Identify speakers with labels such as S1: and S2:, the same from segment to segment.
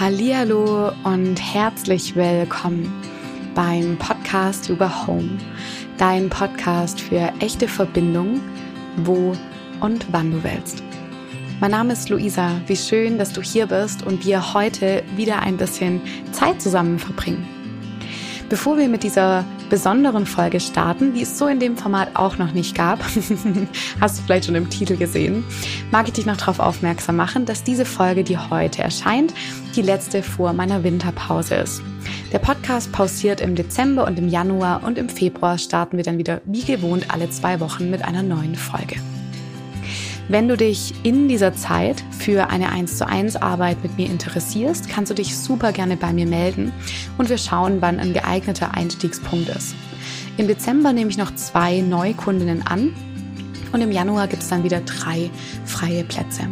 S1: Hallihallo und herzlich willkommen beim Podcast über Home, dein Podcast für echte Verbindung, wo und wann du willst. Mein Name ist Luisa. Wie schön, dass du hier bist und wir heute wieder ein bisschen Zeit zusammen verbringen. Bevor wir mit dieser besonderen Folge starten, die es so in dem Format auch noch nicht gab, hast du vielleicht schon im Titel gesehen, mag ich dich noch darauf aufmerksam machen, dass diese Folge, die heute erscheint, die letzte vor meiner Winterpause ist. Der Podcast pausiert im Dezember und im Januar und im Februar starten wir dann wieder wie gewohnt alle zwei Wochen mit einer neuen Folge. Wenn du dich in dieser Zeit für eine 1 zu 1 Arbeit mit mir interessierst, kannst du dich super gerne bei mir melden und wir schauen, wann ein geeigneter Einstiegspunkt ist. Im Dezember nehme ich noch zwei Neukundinnen an und im Januar gibt es dann wieder drei freie Plätze.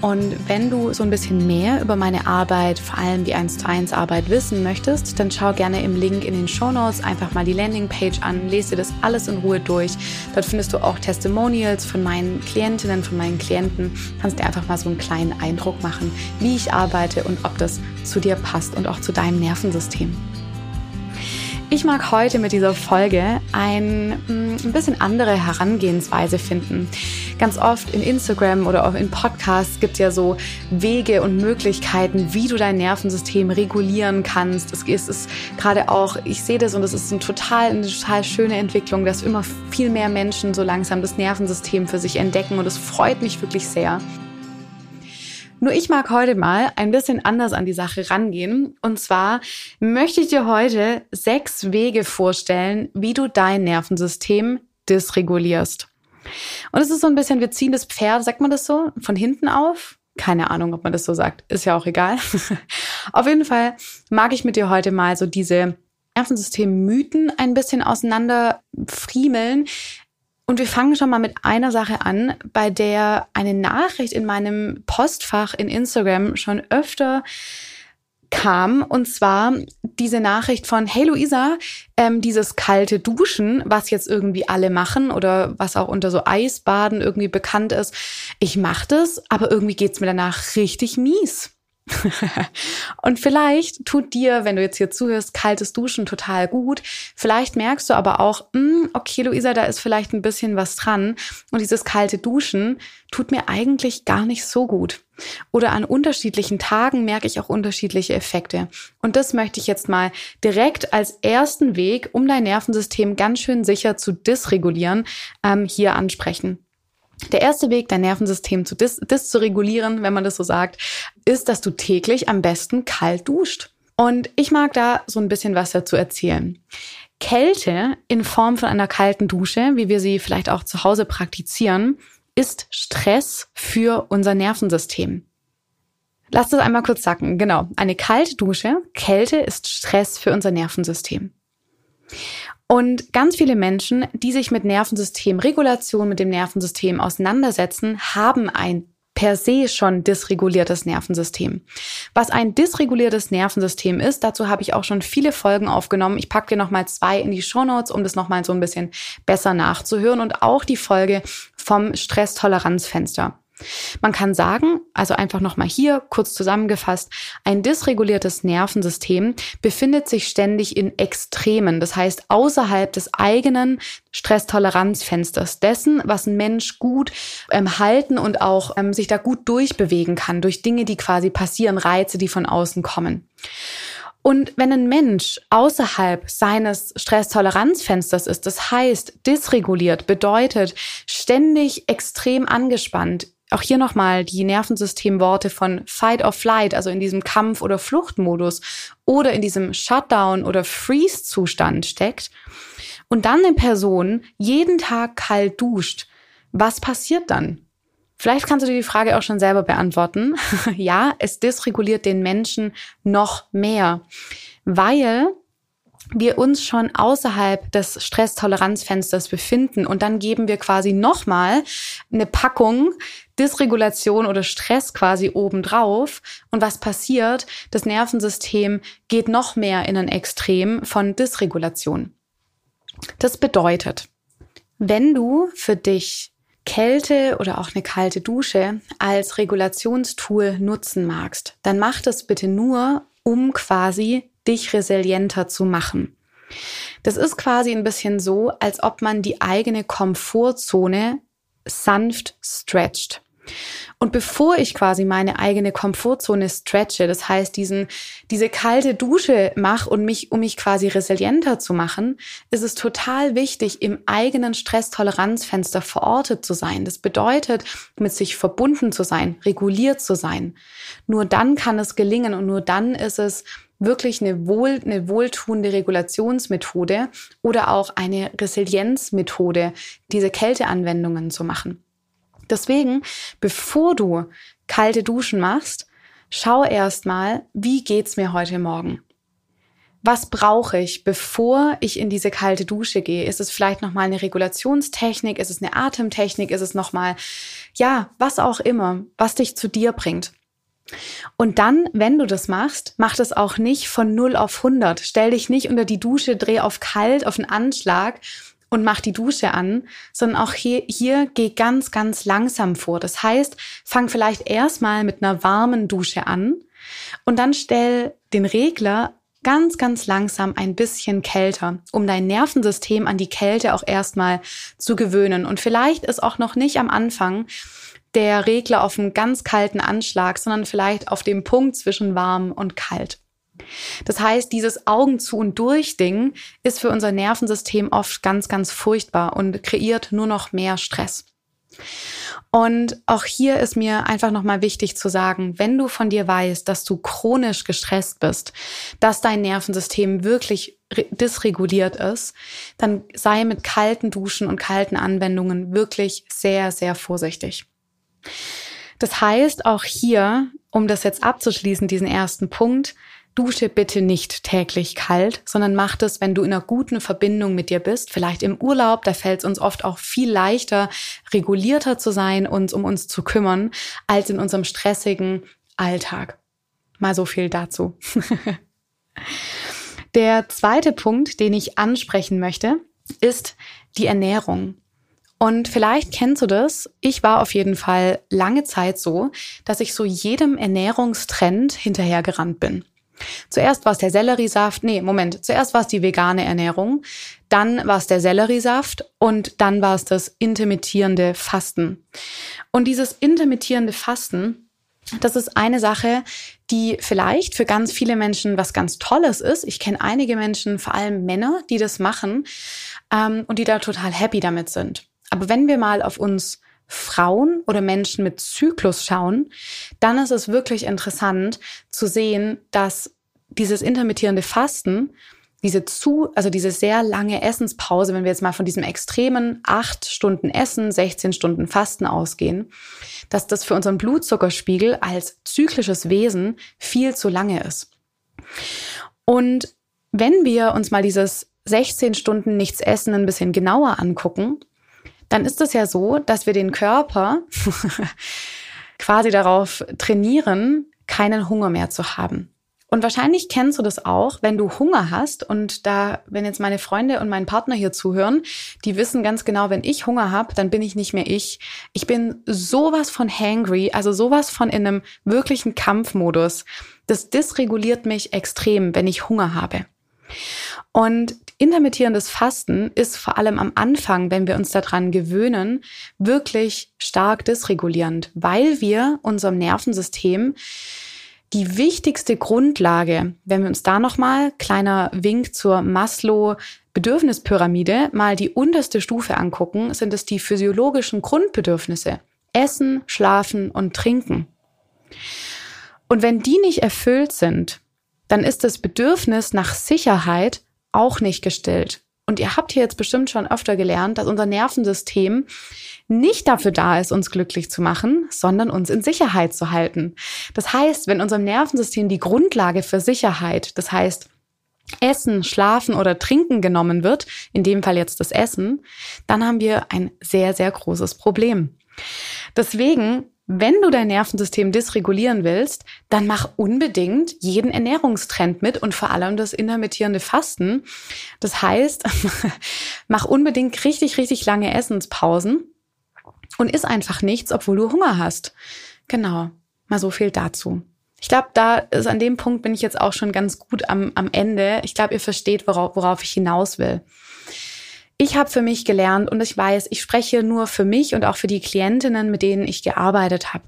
S1: Und wenn du so ein bisschen mehr über meine Arbeit, vor allem die 1 zu 1 Arbeit wissen möchtest, dann schau gerne im Link in den Show Notes einfach mal die Landingpage an, lese dir das alles in Ruhe durch. Dort findest du auch Testimonials von meinen Klientinnen, von meinen Klienten. Kannst dir einfach mal so einen kleinen Eindruck machen, wie ich arbeite und ob das zu dir passt und auch zu deinem Nervensystem. Ich mag heute mit dieser Folge ein, mm, ein bisschen andere Herangehensweise finden. Ganz oft in Instagram oder auch in Podcasts gibt es ja so Wege und Möglichkeiten, wie du dein Nervensystem regulieren kannst. Es ist, ist gerade auch, ich sehe das und es ist ein total, eine total schöne Entwicklung, dass immer viel mehr Menschen so langsam das Nervensystem für sich entdecken und es freut mich wirklich sehr. Nur ich mag heute mal ein bisschen anders an die Sache rangehen. Und zwar möchte ich dir heute sechs Wege vorstellen, wie du dein Nervensystem dysregulierst. Und es ist so ein bisschen, wir ziehen das Pferd, sagt man das so, von hinten auf? Keine Ahnung, ob man das so sagt. Ist ja auch egal. auf jeden Fall mag ich mit dir heute mal so diese Nervensystem-Mythen ein bisschen auseinander friemeln, und wir fangen schon mal mit einer Sache an, bei der eine Nachricht in meinem Postfach in Instagram schon öfter kam. Und zwar diese Nachricht von, hey Luisa, ähm, dieses kalte Duschen, was jetzt irgendwie alle machen oder was auch unter so Eisbaden irgendwie bekannt ist. Ich mache das, aber irgendwie geht's mir danach richtig mies. und vielleicht tut dir, wenn du jetzt hier zuhörst, kaltes Duschen total gut. Vielleicht merkst du aber auch, mh, hm, okay, Luisa, da ist vielleicht ein bisschen was dran. Und dieses kalte Duschen tut mir eigentlich gar nicht so gut. Oder an unterschiedlichen Tagen merke ich auch unterschiedliche Effekte. Und das möchte ich jetzt mal direkt als ersten Weg, um dein Nervensystem ganz schön sicher zu dysregulieren, ähm, hier ansprechen. Der erste Weg, dein Nervensystem zu dis, dis zu regulieren, wenn man das so sagt, ist, dass du täglich am besten kalt duscht. Und ich mag da so ein bisschen was dazu erzählen. Kälte in Form von einer kalten Dusche, wie wir sie vielleicht auch zu Hause praktizieren, ist Stress für unser Nervensystem. Lass das einmal kurz sacken. Genau. Eine kalte Dusche, Kälte ist Stress für unser Nervensystem. Und ganz viele Menschen, die sich mit Nervensystemregulation, mit dem Nervensystem auseinandersetzen, haben ein per se schon dysreguliertes Nervensystem. Was ein dysreguliertes Nervensystem ist, dazu habe ich auch schon viele Folgen aufgenommen. Ich packe dir nochmal zwei in die Show Notes, um das nochmal so ein bisschen besser nachzuhören und auch die Folge vom Stresstoleranzfenster. Man kann sagen, also einfach nochmal hier kurz zusammengefasst, ein dysreguliertes Nervensystem befindet sich ständig in Extremen, das heißt außerhalb des eigenen Stresstoleranzfensters, dessen, was ein Mensch gut ähm, halten und auch ähm, sich da gut durchbewegen kann, durch Dinge, die quasi passieren, Reize, die von außen kommen. Und wenn ein Mensch außerhalb seines Stresstoleranzfensters ist, das heißt dysreguliert, bedeutet ständig extrem angespannt, auch hier nochmal die Nervensystemworte von Fight or Flight, also in diesem Kampf- oder Fluchtmodus oder in diesem Shutdown- oder Freeze-Zustand steckt und dann eine Person jeden Tag kalt duscht, was passiert dann? Vielleicht kannst du dir die Frage auch schon selber beantworten. ja, es dysreguliert den Menschen noch mehr, weil wir uns schon außerhalb des Stresstoleranzfensters befinden und dann geben wir quasi nochmal eine Packung Dysregulation oder Stress quasi obendrauf. Und was passiert? Das Nervensystem geht noch mehr in ein Extrem von Dysregulation. Das bedeutet, wenn du für dich Kälte oder auch eine kalte Dusche als Regulationstool nutzen magst, dann mach das bitte nur, um quasi dich resilienter zu machen. Das ist quasi ein bisschen so, als ob man die eigene Komfortzone sanft stretcht. Und bevor ich quasi meine eigene Komfortzone stretche, das heißt diesen, diese kalte Dusche mache und mich, um mich quasi resilienter zu machen, ist es total wichtig, im eigenen Stresstoleranzfenster verortet zu sein. Das bedeutet, mit sich verbunden zu sein, reguliert zu sein. Nur dann kann es gelingen und nur dann ist es wirklich eine, wohl, eine wohltuende Regulationsmethode oder auch eine Resilienzmethode, diese Kälteanwendungen zu machen. Deswegen, bevor du kalte Duschen machst, schau erstmal, wie geht's mir heute Morgen? Was brauche ich, bevor ich in diese kalte Dusche gehe? Ist es vielleicht nochmal eine Regulationstechnik? Ist es eine Atemtechnik? Ist es nochmal, ja, was auch immer, was dich zu dir bringt? Und dann, wenn du das machst, mach das auch nicht von 0 auf 100. Stell dich nicht unter die Dusche, dreh auf kalt, auf einen Anschlag und mach die Dusche an, sondern auch hier, hier geh ganz, ganz langsam vor. Das heißt, fang vielleicht erstmal mit einer warmen Dusche an und dann stell den Regler ganz, ganz langsam ein bisschen kälter, um dein Nervensystem an die Kälte auch erstmal zu gewöhnen. Und vielleicht ist auch noch nicht am Anfang der Regler auf einen ganz kalten Anschlag, sondern vielleicht auf dem Punkt zwischen warm und kalt. Das heißt, dieses Augen zu und durch Ding ist für unser Nervensystem oft ganz, ganz furchtbar und kreiert nur noch mehr Stress. Und auch hier ist mir einfach nochmal wichtig zu sagen, wenn du von dir weißt, dass du chronisch gestresst bist, dass dein Nervensystem wirklich dysreguliert ist, dann sei mit kalten Duschen und kalten Anwendungen wirklich sehr, sehr vorsichtig. Das heißt, auch hier, um das jetzt abzuschließen, diesen ersten Punkt, dusche bitte nicht täglich kalt, sondern mach das, wenn du in einer guten Verbindung mit dir bist. Vielleicht im Urlaub, da fällt es uns oft auch viel leichter, regulierter zu sein, uns um uns zu kümmern, als in unserem stressigen Alltag. Mal so viel dazu. Der zweite Punkt, den ich ansprechen möchte, ist die Ernährung. Und vielleicht kennst du das. Ich war auf jeden Fall lange Zeit so, dass ich so jedem Ernährungstrend hinterhergerannt bin. Zuerst war es der Selleriesaft, nee, Moment, zuerst war es die vegane Ernährung, dann war es der Selleriesaft und dann war es das intermittierende Fasten. Und dieses intermittierende Fasten, das ist eine Sache, die vielleicht für ganz viele Menschen was ganz Tolles ist. Ich kenne einige Menschen, vor allem Männer, die das machen ähm, und die da total happy damit sind. Aber wenn wir mal auf uns Frauen oder Menschen mit Zyklus schauen, dann ist es wirklich interessant zu sehen, dass dieses intermittierende Fasten, diese zu, also diese sehr lange Essenspause, wenn wir jetzt mal von diesem extremen acht Stunden Essen, 16 Stunden Fasten ausgehen, dass das für unseren Blutzuckerspiegel als zyklisches Wesen viel zu lange ist. Und wenn wir uns mal dieses 16 Stunden nichts essen ein bisschen genauer angucken, dann ist es ja so, dass wir den Körper quasi darauf trainieren, keinen Hunger mehr zu haben. Und wahrscheinlich kennst du das auch, wenn du Hunger hast und da, wenn jetzt meine Freunde und mein Partner hier zuhören, die wissen ganz genau, wenn ich Hunger habe, dann bin ich nicht mehr ich. Ich bin sowas von hangry, also sowas von in einem wirklichen Kampfmodus. Das dysreguliert mich extrem, wenn ich Hunger habe. Und intermittierendes Fasten ist vor allem am Anfang, wenn wir uns daran gewöhnen, wirklich stark dysregulierend, weil wir unserem Nervensystem die wichtigste Grundlage, wenn wir uns da nochmal, kleiner Wink zur Maslow Bedürfnispyramide, mal die unterste Stufe angucken, sind es die physiologischen Grundbedürfnisse. Essen, Schlafen und Trinken. Und wenn die nicht erfüllt sind, dann ist das Bedürfnis nach Sicherheit auch nicht gestillt. Und ihr habt hier jetzt bestimmt schon öfter gelernt, dass unser Nervensystem nicht dafür da ist, uns glücklich zu machen, sondern uns in Sicherheit zu halten. Das heißt, wenn unserem Nervensystem die Grundlage für Sicherheit, das heißt Essen, Schlafen oder Trinken genommen wird, in dem Fall jetzt das Essen, dann haben wir ein sehr, sehr großes Problem. Deswegen wenn du dein Nervensystem dysregulieren willst, dann mach unbedingt jeden Ernährungstrend mit und vor allem das intermittierende Fasten. Das heißt, mach unbedingt richtig, richtig lange Essenspausen. und iss einfach nichts, obwohl du Hunger hast. Genau, mal so viel dazu. Ich glaube, da ist an dem Punkt bin ich jetzt auch schon ganz gut am, am Ende. Ich glaube, ihr versteht, worauf, worauf ich hinaus will. Ich habe für mich gelernt und ich weiß, ich spreche nur für mich und auch für die Klientinnen, mit denen ich gearbeitet habe.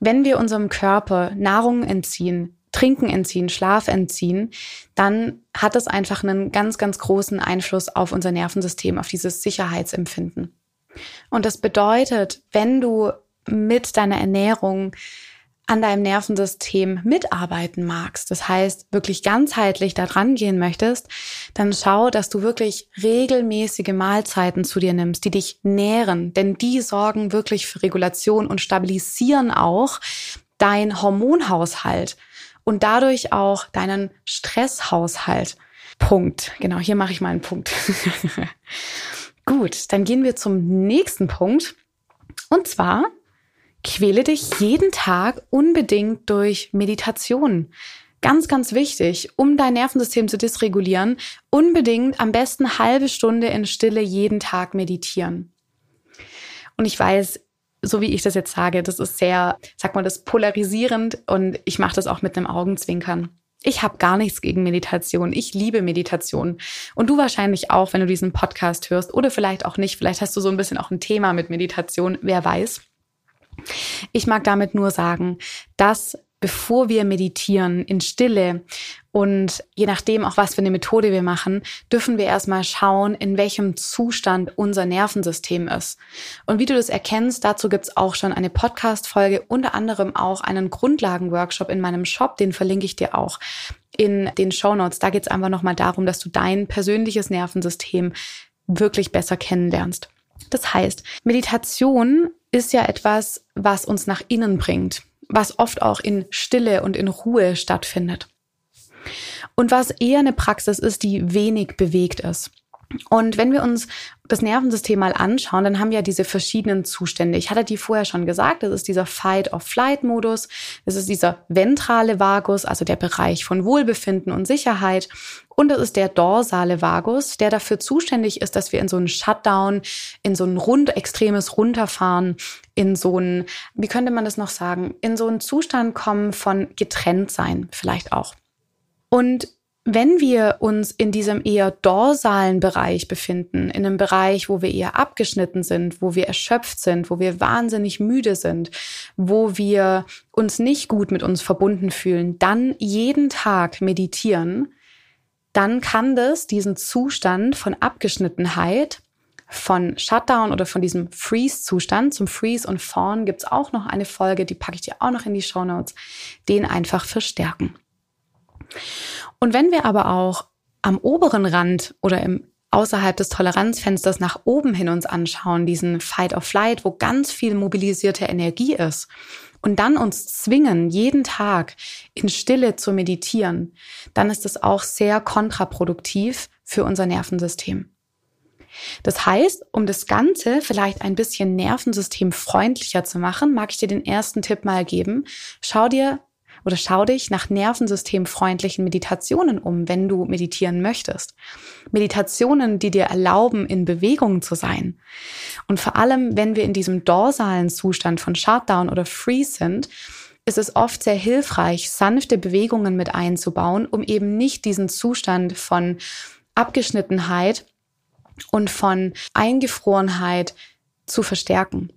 S1: Wenn wir unserem Körper Nahrung entziehen, Trinken entziehen, Schlaf entziehen, dann hat das einfach einen ganz, ganz großen Einfluss auf unser Nervensystem, auf dieses Sicherheitsempfinden. Und das bedeutet, wenn du mit deiner Ernährung an deinem Nervensystem mitarbeiten magst, das heißt wirklich ganzheitlich da dran gehen möchtest, dann schau, dass du wirklich regelmäßige Mahlzeiten zu dir nimmst, die dich nähren, denn die sorgen wirklich für Regulation und stabilisieren auch dein Hormonhaushalt und dadurch auch deinen Stresshaushalt. Punkt. Genau, hier mache ich mal einen Punkt. Gut, dann gehen wir zum nächsten Punkt. Und zwar quäle dich jeden Tag unbedingt durch Meditation. Ganz, ganz wichtig, um dein Nervensystem zu dysregulieren, unbedingt am besten halbe Stunde in Stille jeden Tag meditieren. Und ich weiß, so wie ich das jetzt sage, das ist sehr, sag mal, das polarisierend und ich mache das auch mit einem Augenzwinkern. Ich habe gar nichts gegen Meditation. Ich liebe Meditation. Und du wahrscheinlich auch, wenn du diesen Podcast hörst oder vielleicht auch nicht. Vielleicht hast du so ein bisschen auch ein Thema mit Meditation, wer weiß. Ich mag damit nur sagen, dass bevor wir meditieren in Stille und je nachdem auch was für eine Methode wir machen, dürfen wir erstmal schauen, in welchem Zustand unser Nervensystem ist. Und wie du das erkennst, dazu gibt's auch schon eine Podcast-Folge, unter anderem auch einen Grundlagenworkshop in meinem Shop, den verlinke ich dir auch in den Show Notes. Da geht's einfach nochmal darum, dass du dein persönliches Nervensystem wirklich besser kennenlernst. Das heißt, Meditation ist ja etwas, was uns nach innen bringt, was oft auch in Stille und in Ruhe stattfindet. Und was eher eine Praxis ist, die wenig bewegt ist. Und wenn wir uns das Nervensystem mal anschauen, dann haben wir diese verschiedenen Zustände. Ich hatte die vorher schon gesagt, das ist dieser Fight-of-Flight-Modus, das ist dieser ventrale Vagus, also der Bereich von Wohlbefinden und Sicherheit. Und das ist der dorsale Vagus, der dafür zuständig ist, dass wir in so einen Shutdown, in so ein rund, extremes Runterfahren, in so ein, wie könnte man das noch sagen, in so einen Zustand kommen von getrennt sein, vielleicht auch. Und wenn wir uns in diesem eher dorsalen Bereich befinden, in einem Bereich, wo wir eher abgeschnitten sind, wo wir erschöpft sind, wo wir wahnsinnig müde sind, wo wir uns nicht gut mit uns verbunden fühlen, dann jeden Tag meditieren, dann kann das diesen Zustand von Abgeschnittenheit, von Shutdown oder von diesem Freeze-Zustand, zum Freeze und Fawn gibt's auch noch eine Folge, die packe ich dir auch noch in die Show Notes, den einfach verstärken. Und wenn wir aber auch am oberen Rand oder im außerhalb des Toleranzfensters nach oben hin uns anschauen, diesen Fight or Flight, wo ganz viel mobilisierte Energie ist, und dann uns zwingen, jeden Tag in Stille zu meditieren, dann ist das auch sehr kontraproduktiv für unser Nervensystem. Das heißt, um das Ganze vielleicht ein bisschen nervensystemfreundlicher zu machen, mag ich dir den ersten Tipp mal geben. Schau dir oder schau dich nach nervensystemfreundlichen Meditationen um, wenn du meditieren möchtest. Meditationen, die dir erlauben, in Bewegung zu sein. Und vor allem, wenn wir in diesem dorsalen Zustand von Shutdown oder Freeze sind, ist es oft sehr hilfreich, sanfte Bewegungen mit einzubauen, um eben nicht diesen Zustand von Abgeschnittenheit und von Eingefrorenheit zu verstärken.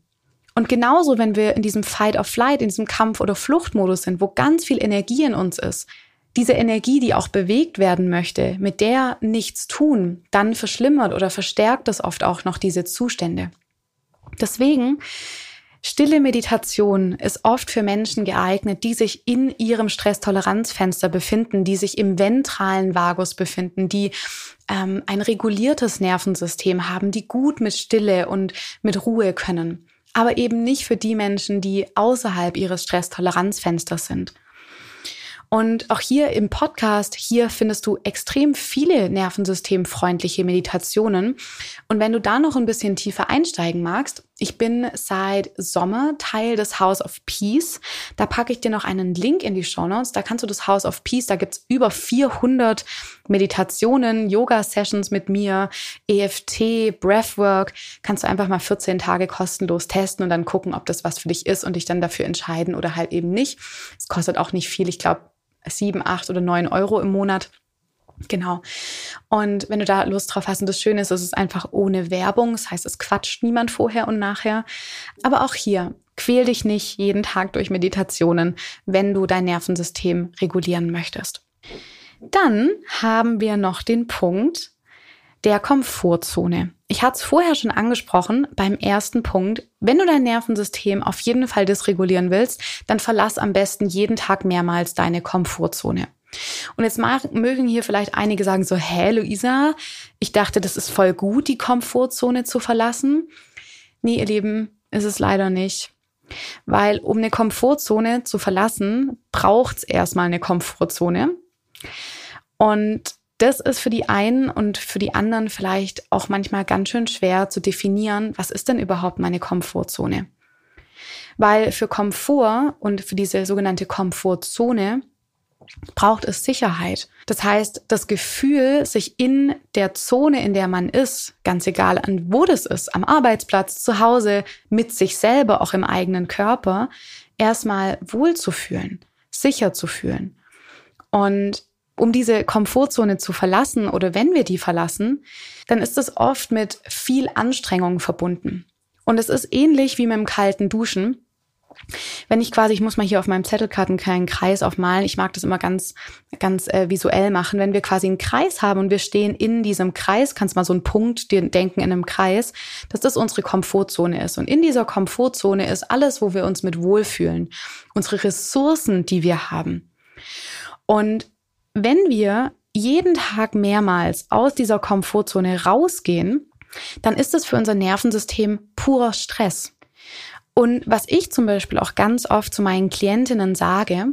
S1: Und genauso, wenn wir in diesem Fight or Flight, in diesem Kampf- oder Fluchtmodus sind, wo ganz viel Energie in uns ist, diese Energie, die auch bewegt werden möchte, mit der nichts tun, dann verschlimmert oder verstärkt es oft auch noch diese Zustände. Deswegen Stille Meditation ist oft für Menschen geeignet, die sich in ihrem Stresstoleranzfenster befinden, die sich im ventralen Vagus befinden, die ähm, ein reguliertes Nervensystem haben, die gut mit Stille und mit Ruhe können aber eben nicht für die Menschen, die außerhalb ihres Stresstoleranzfensters sind. Und auch hier im Podcast, hier findest du extrem viele nervensystemfreundliche Meditationen. Und wenn du da noch ein bisschen tiefer einsteigen magst, Ich bin seit Sommer Teil des House of Peace. Da packe ich dir noch einen Link in die Show Notes. Da kannst du das House of Peace, da gibt's über 400 Meditationen, Yoga-Sessions mit mir, EFT, Breathwork. Kannst du einfach mal 14 Tage kostenlos testen und dann gucken, ob das was für dich ist und dich dann dafür entscheiden oder halt eben nicht. Es kostet auch nicht viel. Ich glaube, sieben, acht oder neun Euro im Monat. Genau. Und wenn du da Lust drauf hast, und das Schöne ist, es ist einfach ohne Werbung. Das heißt, es quatscht niemand vorher und nachher. Aber auch hier, quäl dich nicht jeden Tag durch Meditationen, wenn du dein Nervensystem regulieren möchtest. Dann haben wir noch den Punkt der Komfortzone. Ich hatte es vorher schon angesprochen beim ersten Punkt. Wenn du dein Nervensystem auf jeden Fall dysregulieren willst, dann verlass am besten jeden Tag mehrmals deine Komfortzone. Und jetzt mögen hier vielleicht einige sagen so, hä, Luisa, ich dachte, das ist voll gut, die Komfortzone zu verlassen. Nee, ihr Lieben, ist es leider nicht. Weil um eine Komfortzone zu verlassen, braucht es erstmal eine Komfortzone. Und das ist für die einen und für die anderen vielleicht auch manchmal ganz schön schwer zu definieren, was ist denn überhaupt meine Komfortzone? Weil für Komfort und für diese sogenannte Komfortzone braucht es Sicherheit. Das heißt, das Gefühl, sich in der Zone, in der man ist, ganz egal an wo das ist, am Arbeitsplatz, zu Hause, mit sich selber, auch im eigenen Körper, erstmal wohl zu fühlen, sicher zu fühlen. Und um diese Komfortzone zu verlassen oder wenn wir die verlassen, dann ist es oft mit viel Anstrengung verbunden. Und es ist ähnlich wie mit dem kalten Duschen. Wenn ich quasi, ich muss mal hier auf meinem Zettelkarten keinen Kreis aufmalen. Ich mag das immer ganz, ganz äh, visuell machen. Wenn wir quasi einen Kreis haben und wir stehen in diesem Kreis, kannst mal so einen Punkt denken in einem Kreis, dass das unsere Komfortzone ist. Und in dieser Komfortzone ist alles, wo wir uns mit wohlfühlen. Unsere Ressourcen, die wir haben. Und wenn wir jeden Tag mehrmals aus dieser Komfortzone rausgehen, dann ist es für unser Nervensystem purer Stress. Und was ich zum Beispiel auch ganz oft zu meinen Klientinnen sage,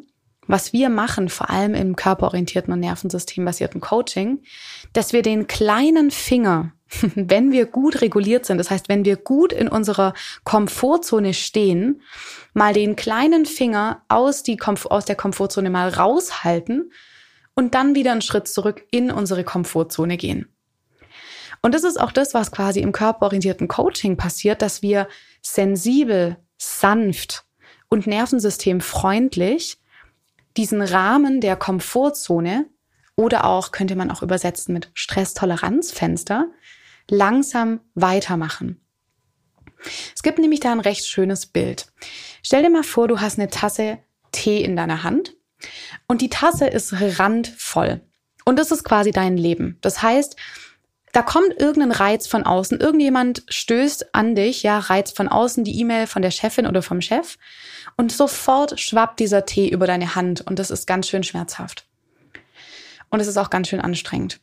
S1: was wir machen, vor allem im körperorientierten und nervensystembasierten Coaching, dass wir den kleinen Finger, wenn wir gut reguliert sind, das heißt, wenn wir gut in unserer Komfortzone stehen, mal den kleinen Finger aus, die aus der Komfortzone mal raushalten und dann wieder einen Schritt zurück in unsere Komfortzone gehen. Und das ist auch das, was quasi im körperorientierten Coaching passiert, dass wir sensibel, sanft und nervensystemfreundlich diesen Rahmen der Komfortzone oder auch könnte man auch übersetzen mit Stresstoleranzfenster langsam weitermachen. Es gibt nämlich da ein recht schönes Bild. Stell dir mal vor, du hast eine Tasse Tee in deiner Hand und die Tasse ist randvoll. Und das ist quasi dein Leben. Das heißt, da kommt irgendein Reiz von außen, irgendjemand stößt an dich, ja, Reiz von außen, die E-Mail von der Chefin oder vom Chef und sofort schwappt dieser Tee über deine Hand und das ist ganz schön schmerzhaft. Und es ist auch ganz schön anstrengend.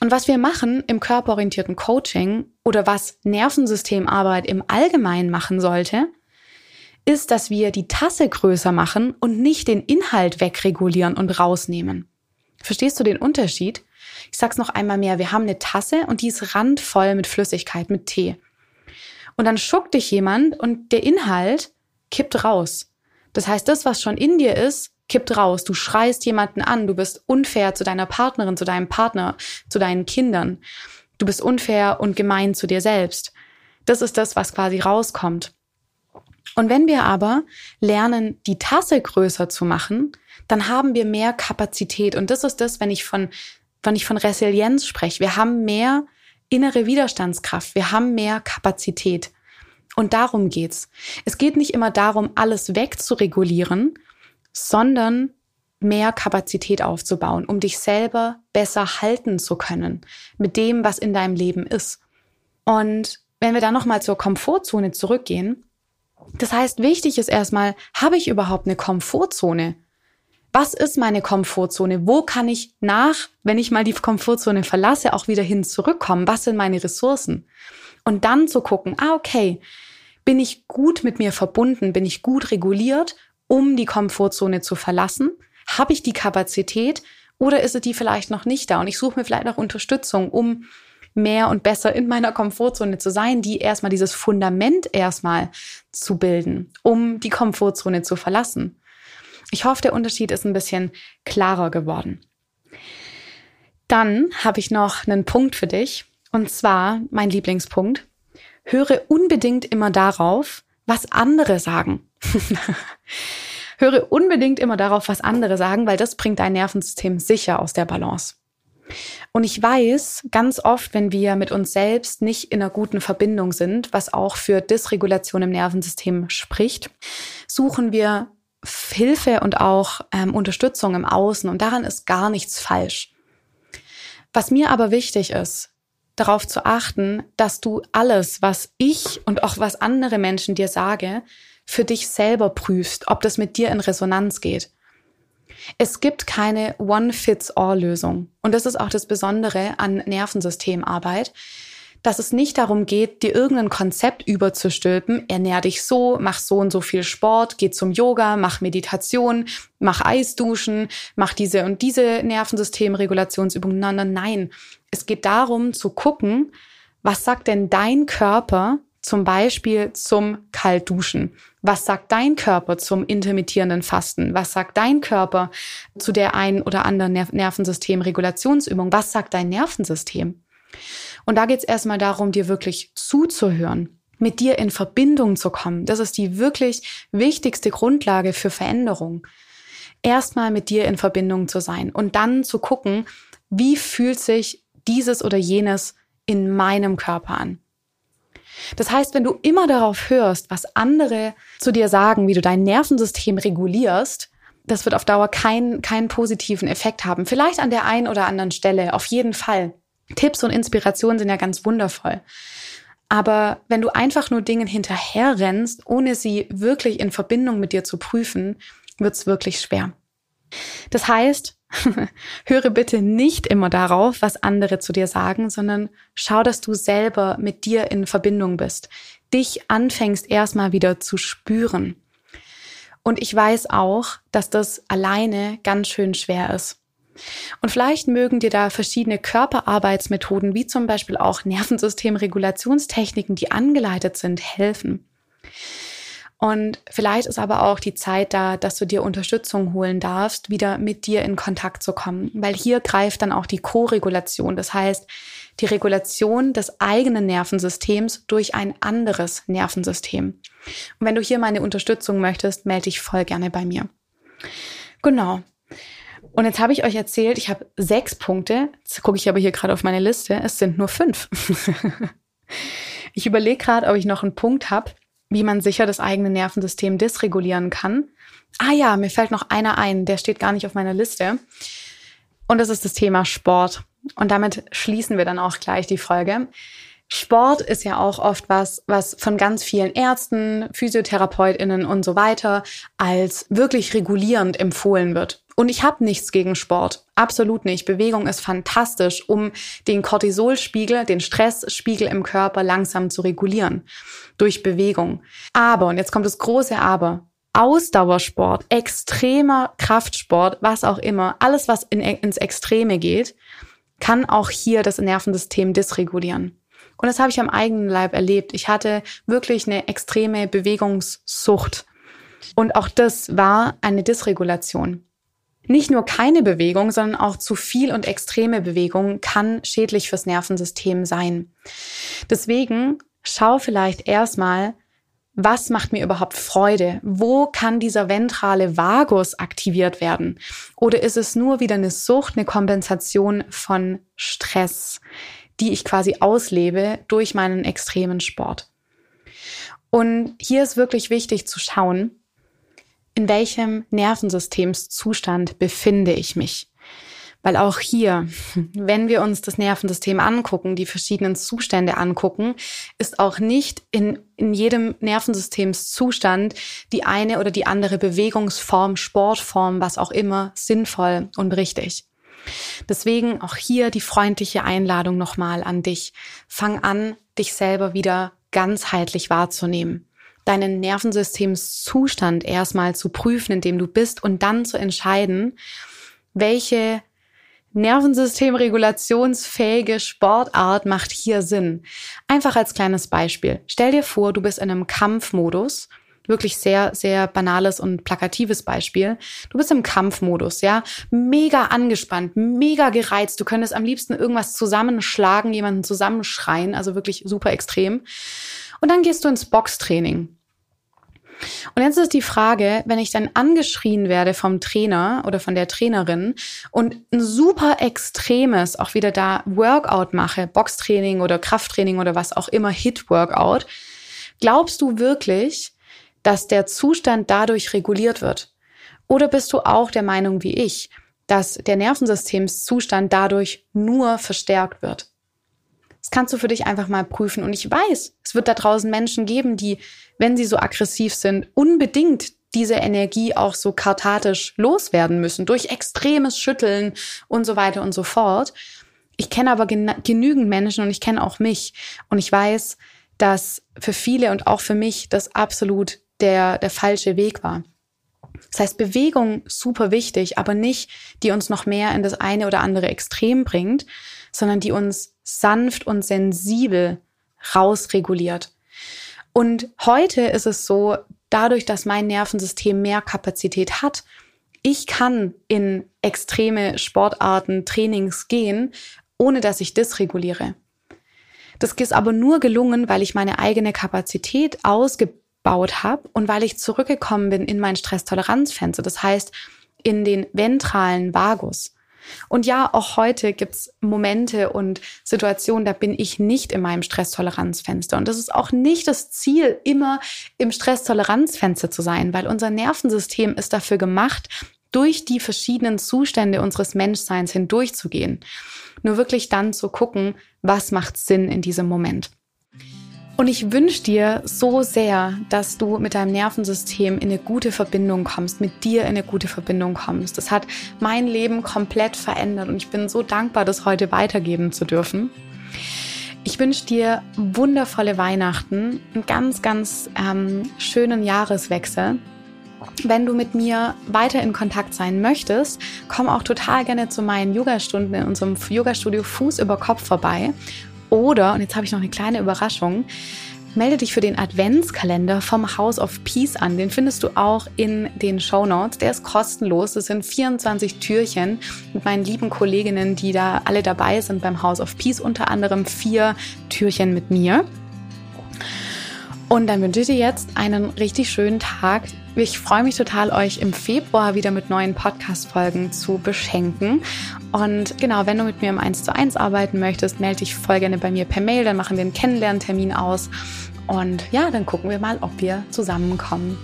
S1: Und was wir machen im körperorientierten Coaching oder was Nervensystemarbeit im Allgemeinen machen sollte, ist, dass wir die Tasse größer machen und nicht den Inhalt wegregulieren und rausnehmen. Verstehst du den Unterschied? Ich sag's noch einmal mehr. Wir haben eine Tasse und die ist randvoll mit Flüssigkeit, mit Tee. Und dann schuckt dich jemand und der Inhalt kippt raus. Das heißt, das, was schon in dir ist, kippt raus. Du schreist jemanden an. Du bist unfair zu deiner Partnerin, zu deinem Partner, zu deinen Kindern. Du bist unfair und gemein zu dir selbst. Das ist das, was quasi rauskommt. Und wenn wir aber lernen, die Tasse größer zu machen, dann haben wir mehr Kapazität. Und das ist das, wenn ich von wenn ich von Resilienz spreche. Wir haben mehr innere Widerstandskraft, wir haben mehr Kapazität. Und darum geht's. Es geht nicht immer darum, alles wegzuregulieren, sondern mehr Kapazität aufzubauen, um dich selber besser halten zu können mit dem, was in deinem Leben ist. Und wenn wir dann nochmal zur Komfortzone zurückgehen, das heißt, wichtig ist erstmal, habe ich überhaupt eine Komfortzone? Was ist meine Komfortzone? Wo kann ich nach, wenn ich mal die Komfortzone verlasse, auch wieder hin zurückkommen? Was sind meine Ressourcen? Und dann zu gucken, ah, okay, bin ich gut mit mir verbunden? Bin ich gut reguliert, um die Komfortzone zu verlassen? Habe ich die Kapazität oder ist die vielleicht noch nicht da? Und ich suche mir vielleicht auch Unterstützung, um mehr und besser in meiner Komfortzone zu sein, die erstmal dieses Fundament erstmal zu bilden, um die Komfortzone zu verlassen. Ich hoffe, der Unterschied ist ein bisschen klarer geworden. Dann habe ich noch einen Punkt für dich, und zwar mein Lieblingspunkt. Höre unbedingt immer darauf, was andere sagen. Höre unbedingt immer darauf, was andere sagen, weil das bringt dein Nervensystem sicher aus der Balance. Und ich weiß, ganz oft, wenn wir mit uns selbst nicht in einer guten Verbindung sind, was auch für Dysregulation im Nervensystem spricht, suchen wir Hilfe und auch ähm, Unterstützung im Außen. Und daran ist gar nichts falsch. Was mir aber wichtig ist, darauf zu achten, dass du alles, was ich und auch was andere Menschen dir sage, für dich selber prüfst, ob das mit dir in Resonanz geht. Es gibt keine One-Fits-All-Lösung. Und das ist auch das Besondere an Nervensystemarbeit, dass es nicht darum geht, dir irgendein Konzept überzustülpen, ernähr dich so, mach so und so viel Sport, geh zum Yoga, mach Meditation, mach Eisduschen, mach diese und diese Nervensystemregulationsübungen. Nein, nein, nein. Es geht darum zu gucken, was sagt denn dein Körper zum Beispiel zum Kaltduschen? Was sagt dein Körper zum intermittierenden Fasten? Was sagt dein Körper zu der einen oder anderen Nervensystemregulationsübung? Was sagt dein Nervensystem? Und da geht es erstmal darum, dir wirklich zuzuhören, mit dir in Verbindung zu kommen. Das ist die wirklich wichtigste Grundlage für Veränderung. Erstmal mit dir in Verbindung zu sein und dann zu gucken, wie fühlt sich dieses oder jenes in meinem Körper an. Das heißt, wenn du immer darauf hörst, was andere zu dir sagen, wie du dein Nervensystem regulierst, das wird auf Dauer keinen, keinen positiven Effekt haben. Vielleicht an der einen oder anderen Stelle, auf jeden Fall. Tipps und Inspirationen sind ja ganz wundervoll. Aber wenn du einfach nur Dingen hinterherrennst, ohne sie wirklich in Verbindung mit dir zu prüfen, wird's wirklich schwer. Das heißt, höre bitte nicht immer darauf, was andere zu dir sagen, sondern schau, dass du selber mit dir in Verbindung bist, dich anfängst erstmal wieder zu spüren. Und ich weiß auch, dass das alleine ganz schön schwer ist. Und vielleicht mögen dir da verschiedene Körperarbeitsmethoden, wie zum Beispiel auch Nervensystemregulationstechniken, die angeleitet sind, helfen. Und vielleicht ist aber auch die Zeit da, dass du dir Unterstützung holen darfst, wieder mit dir in Kontakt zu kommen, weil hier greift dann auch die Co-Regulation, das heißt die Regulation des eigenen Nervensystems durch ein anderes Nervensystem. Und wenn du hier meine Unterstützung möchtest, melde dich voll gerne bei mir. Genau. Und jetzt habe ich euch erzählt, ich habe sechs Punkte. Jetzt gucke ich aber hier gerade auf meine Liste. Es sind nur fünf. ich überlege gerade, ob ich noch einen Punkt habe, wie man sicher das eigene Nervensystem dysregulieren kann. Ah ja, mir fällt noch einer ein, der steht gar nicht auf meiner Liste. Und das ist das Thema Sport. Und damit schließen wir dann auch gleich die Folge. Sport ist ja auch oft was, was von ganz vielen Ärzten, PhysiotherapeutInnen und so weiter als wirklich regulierend empfohlen wird. Und ich habe nichts gegen Sport. Absolut nicht. Bewegung ist fantastisch, um den Cortisolspiegel, den Stressspiegel im Körper langsam zu regulieren. Durch Bewegung. Aber, und jetzt kommt das große Aber, Ausdauersport, extremer Kraftsport, was auch immer, alles, was in, ins Extreme geht, kann auch hier das Nervensystem dysregulieren. Und das habe ich am eigenen Leib erlebt. Ich hatte wirklich eine extreme Bewegungssucht. Und auch das war eine Dysregulation. Nicht nur keine Bewegung, sondern auch zu viel und extreme Bewegung kann schädlich fürs Nervensystem sein. Deswegen schau vielleicht erstmal, was macht mir überhaupt Freude? Wo kann dieser ventrale Vagus aktiviert werden? Oder ist es nur wieder eine Sucht, eine Kompensation von Stress, die ich quasi auslebe durch meinen extremen Sport? Und hier ist wirklich wichtig zu schauen, in welchem Nervensystemszustand befinde ich mich. Weil auch hier, wenn wir uns das Nervensystem angucken, die verschiedenen Zustände angucken, ist auch nicht in, in jedem Nervensystemszustand die eine oder die andere Bewegungsform, Sportform, was auch immer, sinnvoll und richtig. Deswegen auch hier die freundliche Einladung nochmal an dich. Fang an, dich selber wieder ganzheitlich wahrzunehmen deinen Nervensystemszustand erstmal zu prüfen, in dem du bist und dann zu entscheiden, welche nervensystemregulationsfähige Sportart macht hier Sinn. Einfach als kleines Beispiel. Stell dir vor, du bist in einem Kampfmodus wirklich sehr, sehr banales und plakatives Beispiel. Du bist im Kampfmodus, ja, mega angespannt, mega gereizt. Du könntest am liebsten irgendwas zusammenschlagen, jemanden zusammenschreien, also wirklich super extrem. Und dann gehst du ins Boxtraining. Und jetzt ist die Frage, wenn ich dann angeschrien werde vom Trainer oder von der Trainerin und ein super extremes, auch wieder da Workout mache, Boxtraining oder Krafttraining oder was auch immer, Hit-Workout, glaubst du wirklich, dass der Zustand dadurch reguliert wird? Oder bist du auch der Meinung wie ich, dass der Nervensystemszustand dadurch nur verstärkt wird? Das kannst du für dich einfach mal prüfen. Und ich weiß, es wird da draußen Menschen geben, die, wenn sie so aggressiv sind, unbedingt diese Energie auch so kartatisch loswerden müssen, durch extremes Schütteln und so weiter und so fort. Ich kenne aber genügend Menschen und ich kenne auch mich. Und ich weiß, dass für viele und auch für mich das absolut der, der falsche Weg war. Das heißt, Bewegung super wichtig, aber nicht, die uns noch mehr in das eine oder andere Extrem bringt, sondern die uns sanft und sensibel rausreguliert. Und heute ist es so, dadurch, dass mein Nervensystem mehr Kapazität hat, ich kann in extreme Sportarten, Trainings gehen, ohne dass ich dysreguliere. Das ist aber nur gelungen, weil ich meine eigene Kapazität ausgebaut habe und weil ich zurückgekommen bin in mein Stresstoleranzfenster, das heißt in den ventralen Vagus. Und ja, auch heute gibt's Momente und Situationen, da bin ich nicht in meinem Stresstoleranzfenster. Und das ist auch nicht das Ziel, immer im Stresstoleranzfenster zu sein, weil unser Nervensystem ist dafür gemacht, durch die verschiedenen Zustände unseres Menschseins hindurchzugehen. Nur wirklich dann zu gucken, was macht Sinn in diesem Moment. Und ich wünsche dir so sehr, dass du mit deinem Nervensystem in eine gute Verbindung kommst, mit dir in eine gute Verbindung kommst. Das hat mein Leben komplett verändert und ich bin so dankbar, das heute weitergeben zu dürfen. Ich wünsche dir wundervolle Weihnachten, einen ganz, ganz ähm, schönen Jahreswechsel. Wenn du mit mir weiter in Kontakt sein möchtest, komm auch total gerne zu meinen Yogastunden in unserem Yogastudio Fuß über Kopf vorbei oder, und jetzt habe ich noch eine kleine Überraschung, melde dich für den Adventskalender vom House of Peace an. Den findest du auch in den Show Notes. Der ist kostenlos. Es sind 24 Türchen mit meinen lieben Kolleginnen, die da alle dabei sind beim House of Peace. Unter anderem vier Türchen mit mir. Und dann wünsche ich dir jetzt einen richtig schönen Tag. Ich freue mich total, euch im Februar wieder mit neuen Podcast-Folgen zu beschenken. Und genau, wenn du mit mir im 1 zu 1 arbeiten möchtest, melde dich voll gerne bei mir per Mail, dann machen wir einen Kennenlerntermin aus. Und ja, dann gucken wir mal, ob wir zusammenkommen.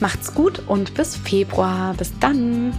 S1: Macht's gut und bis Februar. Bis dann.